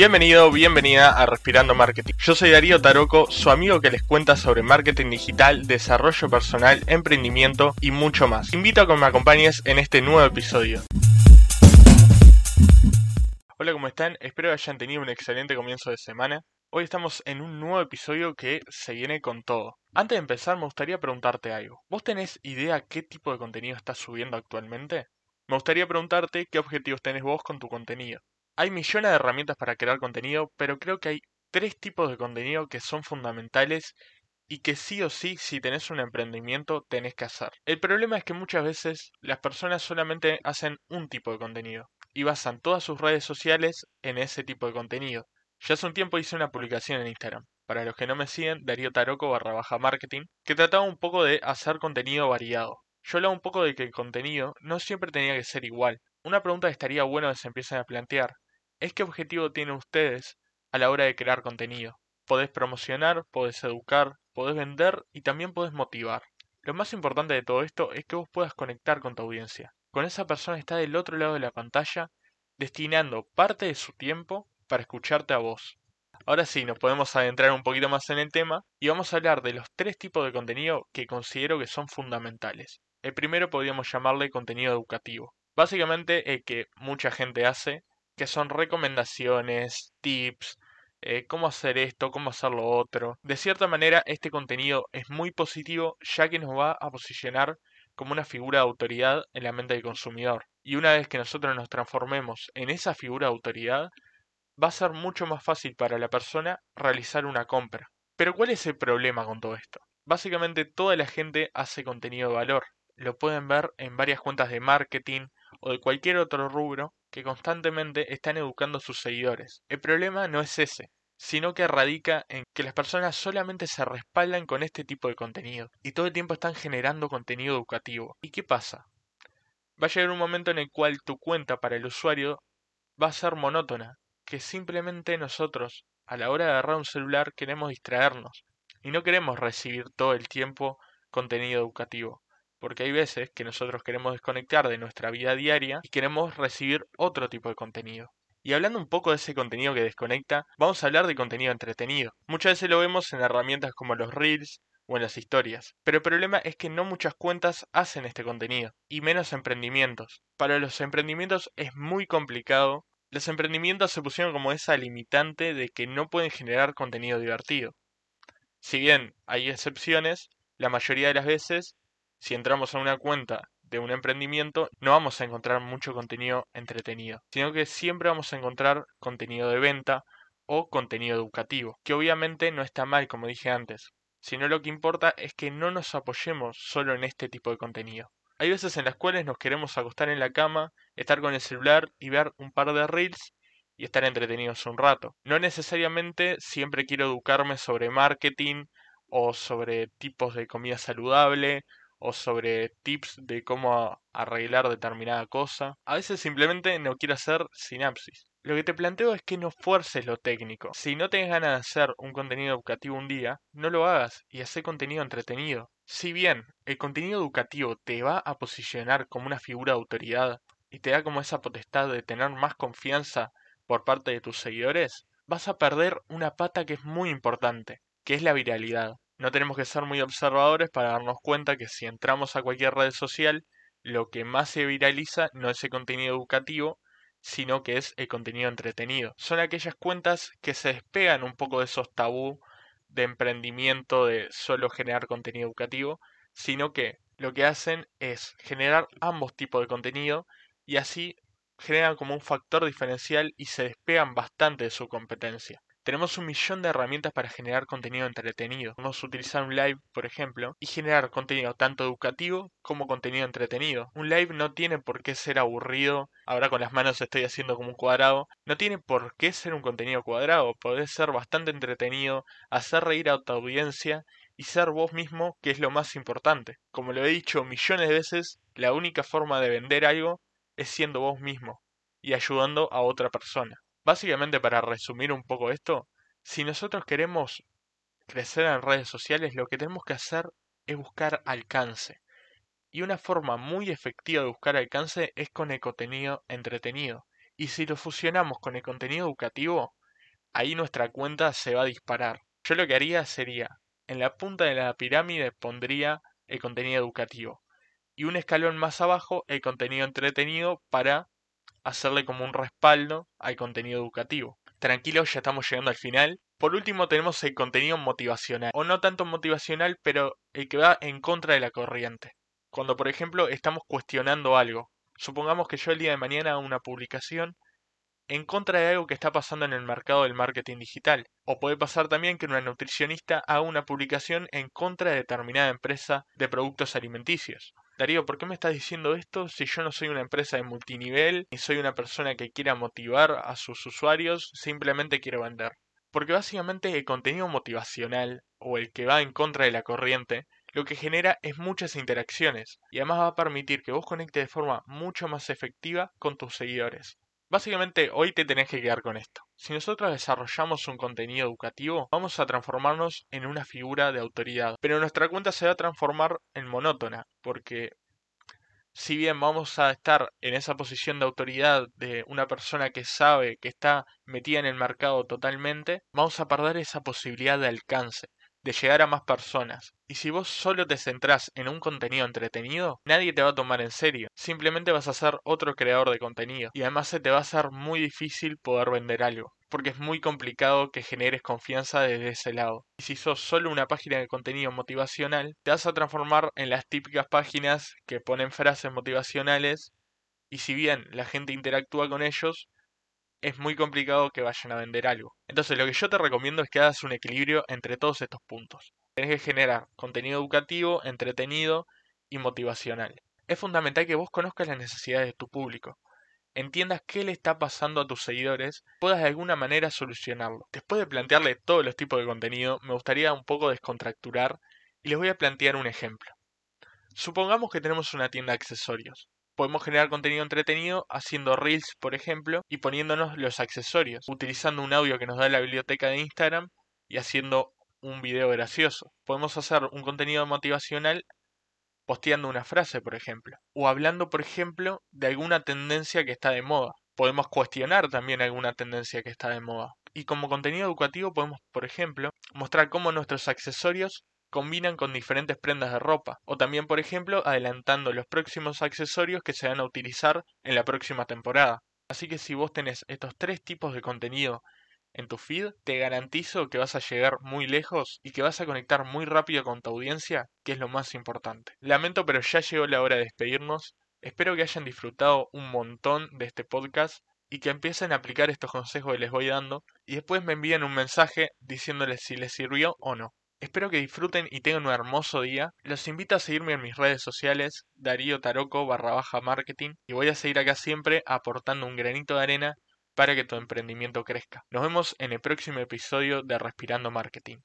Bienvenido, bienvenida a Respirando Marketing. Yo soy Darío Taroco, su amigo que les cuenta sobre marketing digital, desarrollo personal, emprendimiento y mucho más. Invito a que me acompañes en este nuevo episodio. Hola, ¿cómo están? Espero que hayan tenido un excelente comienzo de semana. Hoy estamos en un nuevo episodio que se viene con todo. Antes de empezar, me gustaría preguntarte algo. ¿Vos tenés idea qué tipo de contenido estás subiendo actualmente? Me gustaría preguntarte qué objetivos tenés vos con tu contenido. Hay millones de herramientas para crear contenido, pero creo que hay tres tipos de contenido que son fundamentales y que sí o sí, si tenés un emprendimiento, tenés que hacer. El problema es que muchas veces las personas solamente hacen un tipo de contenido y basan todas sus redes sociales en ese tipo de contenido. Ya hace un tiempo hice una publicación en Instagram. Para los que no me siguen, Darío Taroco barra baja marketing, que trataba un poco de hacer contenido variado. Yo hablaba un poco de que el contenido no siempre tenía que ser igual. Una pregunta que estaría bueno que se empiecen a plantear es qué objetivo tienen ustedes a la hora de crear contenido. Podés promocionar, podés educar, podés vender y también podés motivar. Lo más importante de todo esto es que vos puedas conectar con tu audiencia con esa persona está del otro lado de la pantalla, destinando parte de su tiempo para escucharte a vos. Ahora sí, nos podemos adentrar un poquito más en el tema y vamos a hablar de los tres tipos de contenido que considero que son fundamentales. El primero podríamos llamarle contenido educativo. Básicamente el que mucha gente hace, que son recomendaciones, tips, eh, cómo hacer esto, cómo hacer lo otro. De cierta manera, este contenido es muy positivo ya que nos va a posicionar como una figura de autoridad en la mente del consumidor. Y una vez que nosotros nos transformemos en esa figura de autoridad, va a ser mucho más fácil para la persona realizar una compra. Pero ¿cuál es el problema con todo esto? Básicamente toda la gente hace contenido de valor. Lo pueden ver en varias cuentas de marketing o de cualquier otro rubro que constantemente están educando sus seguidores. El problema no es ese sino que radica en que las personas solamente se respaldan con este tipo de contenido y todo el tiempo están generando contenido educativo. ¿Y qué pasa? Va a llegar un momento en el cual tu cuenta para el usuario va a ser monótona, que simplemente nosotros a la hora de agarrar un celular queremos distraernos y no queremos recibir todo el tiempo contenido educativo, porque hay veces que nosotros queremos desconectar de nuestra vida diaria y queremos recibir otro tipo de contenido. Y hablando un poco de ese contenido que desconecta, vamos a hablar de contenido entretenido. Muchas veces lo vemos en herramientas como los reels o en las historias. Pero el problema es que no muchas cuentas hacen este contenido, y menos emprendimientos. Para los emprendimientos es muy complicado. Los emprendimientos se pusieron como esa limitante de que no pueden generar contenido divertido. Si bien hay excepciones, la mayoría de las veces, si entramos a una cuenta de un emprendimiento, no vamos a encontrar mucho contenido entretenido, sino que siempre vamos a encontrar contenido de venta o contenido educativo, que obviamente no está mal, como dije antes, sino lo que importa es que no nos apoyemos solo en este tipo de contenido. Hay veces en las cuales nos queremos acostar en la cama, estar con el celular y ver un par de reels y estar entretenidos un rato. No necesariamente siempre quiero educarme sobre marketing o sobre tipos de comida saludable o sobre tips de cómo arreglar determinada cosa. A veces simplemente no quiero hacer sinapsis. Lo que te planteo es que no fuerces lo técnico. Si no tienes ganas de hacer un contenido educativo un día, no lo hagas y haz contenido entretenido. Si bien el contenido educativo te va a posicionar como una figura de autoridad y te da como esa potestad de tener más confianza por parte de tus seguidores, vas a perder una pata que es muy importante, que es la viralidad. No tenemos que ser muy observadores para darnos cuenta que si entramos a cualquier red social, lo que más se viraliza no es el contenido educativo, sino que es el contenido entretenido. Son aquellas cuentas que se despegan un poco de esos tabú de emprendimiento de solo generar contenido educativo, sino que lo que hacen es generar ambos tipos de contenido y así generan como un factor diferencial y se despegan bastante de su competencia. Tenemos un millón de herramientas para generar contenido entretenido. Podemos utilizar un live, por ejemplo, y generar contenido tanto educativo como contenido entretenido. Un live no tiene por qué ser aburrido. Ahora con las manos estoy haciendo como un cuadrado. No tiene por qué ser un contenido cuadrado. Puede ser bastante entretenido, hacer reír a tu audiencia y ser vos mismo, que es lo más importante. Como lo he dicho millones de veces, la única forma de vender algo es siendo vos mismo y ayudando a otra persona. Básicamente para resumir un poco esto, si nosotros queremos crecer en redes sociales, lo que tenemos que hacer es buscar alcance. Y una forma muy efectiva de buscar alcance es con el contenido entretenido. Y si lo fusionamos con el contenido educativo, ahí nuestra cuenta se va a disparar. Yo lo que haría sería, en la punta de la pirámide pondría el contenido educativo y un escalón más abajo el contenido entretenido para hacerle como un respaldo al contenido educativo. Tranquilo, ya estamos llegando al final. Por último tenemos el contenido motivacional, o no tanto motivacional, pero el que va en contra de la corriente. Cuando por ejemplo estamos cuestionando algo. Supongamos que yo el día de mañana hago una publicación en contra de algo que está pasando en el mercado del marketing digital. O puede pasar también que una nutricionista haga una publicación en contra de determinada empresa de productos alimenticios. Darío, ¿por qué me estás diciendo esto si yo no soy una empresa de multinivel y soy una persona que quiera motivar a sus usuarios, simplemente quiero vender? Porque básicamente el contenido motivacional o el que va en contra de la corriente lo que genera es muchas interacciones y además va a permitir que vos conectes de forma mucho más efectiva con tus seguidores. Básicamente hoy te tenés que quedar con esto. Si nosotros desarrollamos un contenido educativo, vamos a transformarnos en una figura de autoridad. Pero nuestra cuenta se va a transformar en monótona, porque si bien vamos a estar en esa posición de autoridad de una persona que sabe que está metida en el mercado totalmente, vamos a perder esa posibilidad de alcance de llegar a más personas. Y si vos solo te centrás en un contenido entretenido, nadie te va a tomar en serio. Simplemente vas a ser otro creador de contenido. Y además se te va a hacer muy difícil poder vender algo. Porque es muy complicado que generes confianza desde ese lado. Y si sos solo una página de contenido motivacional, te vas a transformar en las típicas páginas que ponen frases motivacionales. Y si bien la gente interactúa con ellos, es muy complicado que vayan a vender algo. Entonces lo que yo te recomiendo es que hagas un equilibrio entre todos estos puntos. Tienes que generar contenido educativo, entretenido y motivacional. Es fundamental que vos conozcas las necesidades de tu público, entiendas qué le está pasando a tus seguidores, puedas de alguna manera solucionarlo. Después de plantearle todos los tipos de contenido, me gustaría un poco descontracturar y les voy a plantear un ejemplo. Supongamos que tenemos una tienda de accesorios podemos generar contenido entretenido haciendo reels, por ejemplo, y poniéndonos los accesorios, utilizando un audio que nos da la biblioteca de Instagram y haciendo un video gracioso. Podemos hacer un contenido motivacional posteando una frase, por ejemplo, o hablando, por ejemplo, de alguna tendencia que está de moda. Podemos cuestionar también alguna tendencia que está de moda. Y como contenido educativo podemos, por ejemplo, mostrar cómo nuestros accesorios combinan con diferentes prendas de ropa, o también por ejemplo adelantando los próximos accesorios que se van a utilizar en la próxima temporada. Así que si vos tenés estos tres tipos de contenido en tu feed, te garantizo que vas a llegar muy lejos y que vas a conectar muy rápido con tu audiencia, que es lo más importante. Lamento, pero ya llegó la hora de despedirnos. Espero que hayan disfrutado un montón de este podcast y que empiecen a aplicar estos consejos que les voy dando y después me envíen un mensaje diciéndoles si les sirvió o no. Espero que disfruten y tengan un hermoso día. Los invito a seguirme en mis redes sociales, Darío Taroco barra baja marketing, y voy a seguir acá siempre aportando un granito de arena para que tu emprendimiento crezca. Nos vemos en el próximo episodio de Respirando Marketing.